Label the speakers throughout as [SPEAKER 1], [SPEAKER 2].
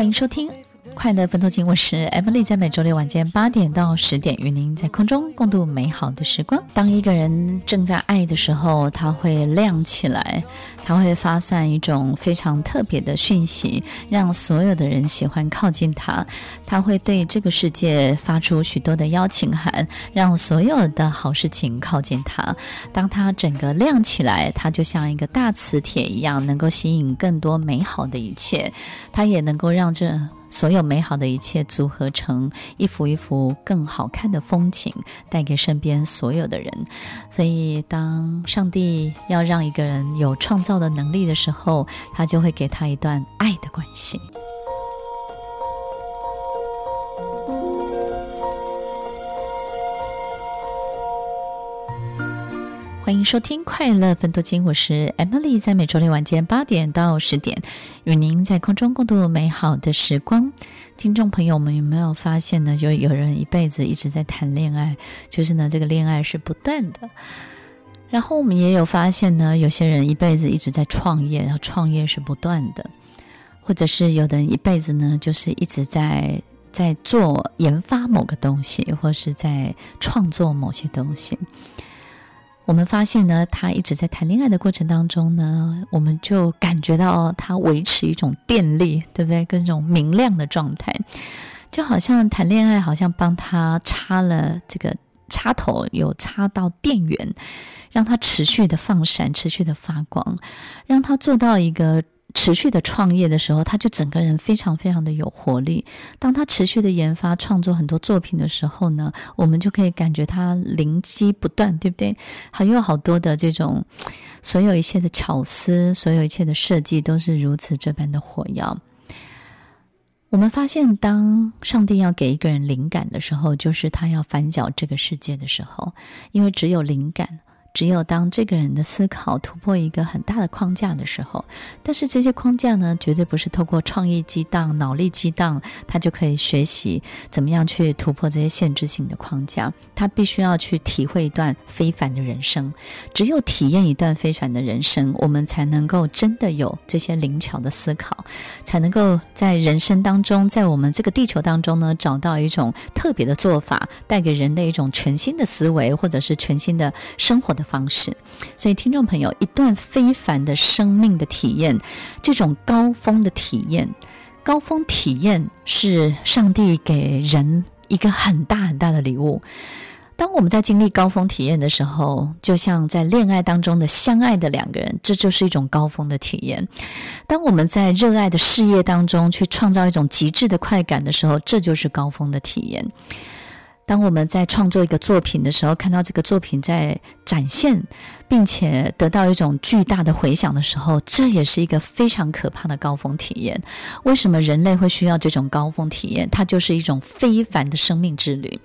[SPEAKER 1] 欢迎收听。快乐分多金，我是 Emily，在每周六晚间八点到十点，与您在空中共度美好的时光。当一个人正在爱的时候，他会亮起来，他会发散一种非常特别的讯息，让所有的人喜欢靠近他。他会对这个世界发出许多的邀请函，让所有的好事情靠近他。当他整个亮起来，他就像一个大磁铁一样，能够吸引更多美好的一切。他也能够让这。所有美好的一切组合成一幅一幅更好看的风景，带给身边所有的人。所以，当上帝要让一个人有创造的能力的时候，他就会给他一段爱的关系。欢迎收听《快乐分多金》，我是 Emily，在每周六晚间八点到十点，与您在空中共度美好的时光。听众朋友们有没有发现呢？就有人一辈子一直在谈恋爱，就是呢，这个恋爱是不断的。然后我们也有发现呢，有些人一辈子一直在创业，然后创业是不断的，或者是有的人一辈子呢，就是一直在在做研发某个东西，或是在创作某些东西。我们发现呢，他一直在谈恋爱的过程当中呢，我们就感觉到他维持一种电力，对不对？跟这种明亮的状态，就好像谈恋爱，好像帮他插了这个插头，有插到电源，让他持续的放闪，持续的发光，让他做到一个。持续的创业的时候，他就整个人非常非常的有活力。当他持续的研发创作很多作品的时候呢，我们就可以感觉他灵机不断，对不对？还有好多的这种，所有一切的巧思，所有一切的设计都是如此这般的火药。我们发现，当上帝要给一个人灵感的时候，就是他要翻搅这个世界的时候，因为只有灵感。只有当这个人的思考突破一个很大的框架的时候，但是这些框架呢，绝对不是透过创意激荡、脑力激荡，他就可以学习怎么样去突破这些限制性的框架。他必须要去体会一段非凡的人生，只有体验一段非凡的人生，我们才能够真的有这些灵巧的思考，才能够在人生当中，在我们这个地球当中呢，找到一种特别的做法，带给人类一种全新的思维，或者是全新的生活的的方式，所以听众朋友，一段非凡的生命的体验，这种高峰的体验，高峰体验是上帝给人一个很大很大的礼物。当我们在经历高峰体验的时候，就像在恋爱当中的相爱的两个人，这就是一种高峰的体验。当我们在热爱的事业当中去创造一种极致的快感的时候，这就是高峰的体验。当我们在创作一个作品的时候，看到这个作品在展现，并且得到一种巨大的回响的时候，这也是一个非常可怕的高峰体验。为什么人类会需要这种高峰体验？它就是一种非凡的生命之旅。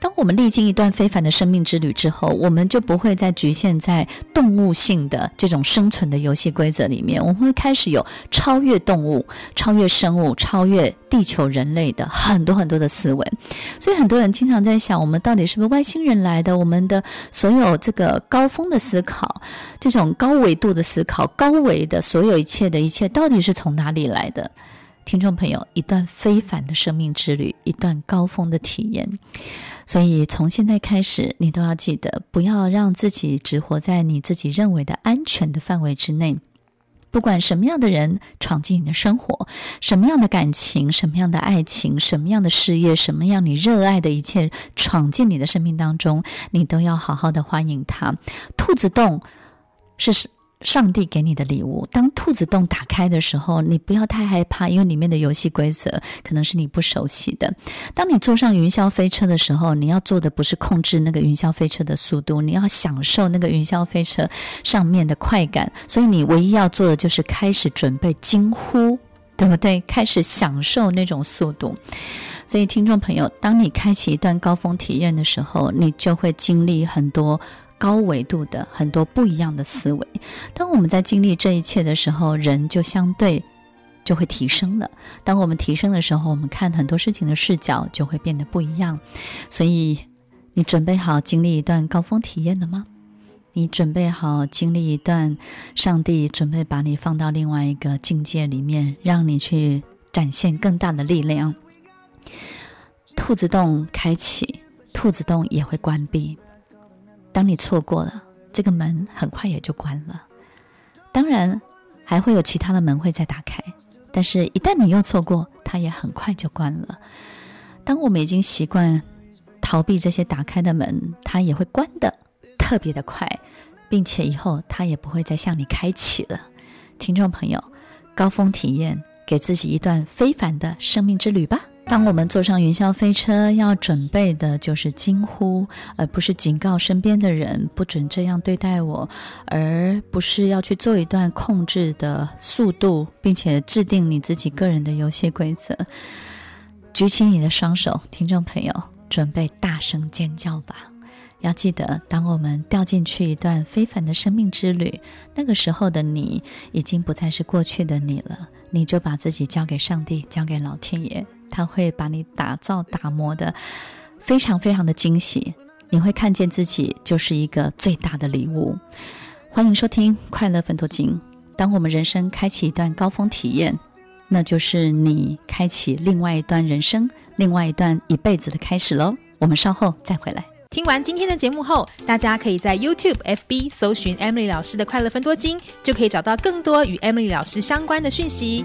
[SPEAKER 1] 当我们历经一段非凡的生命之旅之后，我们就不会再局限在动物性的这种生存的游戏规则里面，我们会开始有超越动物、超越生物、超越地球人类的很多很多的思维。所以很多人经常在想，我们到底是不是外星人来的？我们的所有这个高峰的思考，这种高维度的思考，高维的所有一切的一切，到底是从哪里来的？听众朋友，一段非凡的生命之旅，一段高峰的体验。所以从现在开始，你都要记得，不要让自己只活在你自己认为的安全的范围之内。不管什么样的人闯进你的生活，什么样的感情，什么样的爱情，什么样的事业，什么样你热爱的一切闯进你的生命当中，你都要好好的欢迎他。兔子洞是。上帝给你的礼物。当兔子洞打开的时候，你不要太害怕，因为里面的游戏规则可能是你不熟悉的。当你坐上云霄飞车的时候，你要做的不是控制那个云霄飞车的速度，你要享受那个云霄飞车上面的快感。所以你唯一要做的就是开始准备惊呼，对不对？开始享受那种速度。所以听众朋友，当你开启一段高峰体验的时候，你就会经历很多。高维度的很多不一样的思维，当我们在经历这一切的时候，人就相对就会提升了。当我们提升的时候，我们看很多事情的视角就会变得不一样。所以，你准备好经历一段高峰体验了吗？你准备好经历一段上帝准备把你放到另外一个境界里面，让你去展现更大的力量。兔子洞开启，兔子洞也会关闭。当你错过了这个门，很快也就关了。当然，还会有其他的门会再打开，但是一旦你又错过，它也很快就关了。当我们已经习惯逃避这些打开的门，它也会关的特别的快，并且以后它也不会再向你开启了。听众朋友，高峰体验，给自己一段非凡的生命之旅吧。当我们坐上云霄飞车，要准备的就是惊呼，而不是警告身边的人不准这样对待我，而不是要去做一段控制的速度，并且制定你自己个人的游戏规则。举起你的双手，听众朋友，准备大声尖叫吧！要记得，当我们掉进去一段非凡的生命之旅，那个时候的你已经不再是过去的你了。你就把自己交给上帝，交给老天爷，他会把你打造、打磨的非常非常的惊喜。你会看见自己就是一个最大的礼物。欢迎收听《快乐分多金》。当我们人生开启一段高峰体验。那就是你开启另外一段人生，另外一段一辈子的开始喽。我们稍后再回来。
[SPEAKER 2] 听完今天的节目后，大家可以在 YouTube、FB 搜寻 Emily 老师的快乐分多金，就可以找到更多与 Emily 老师相关的讯息。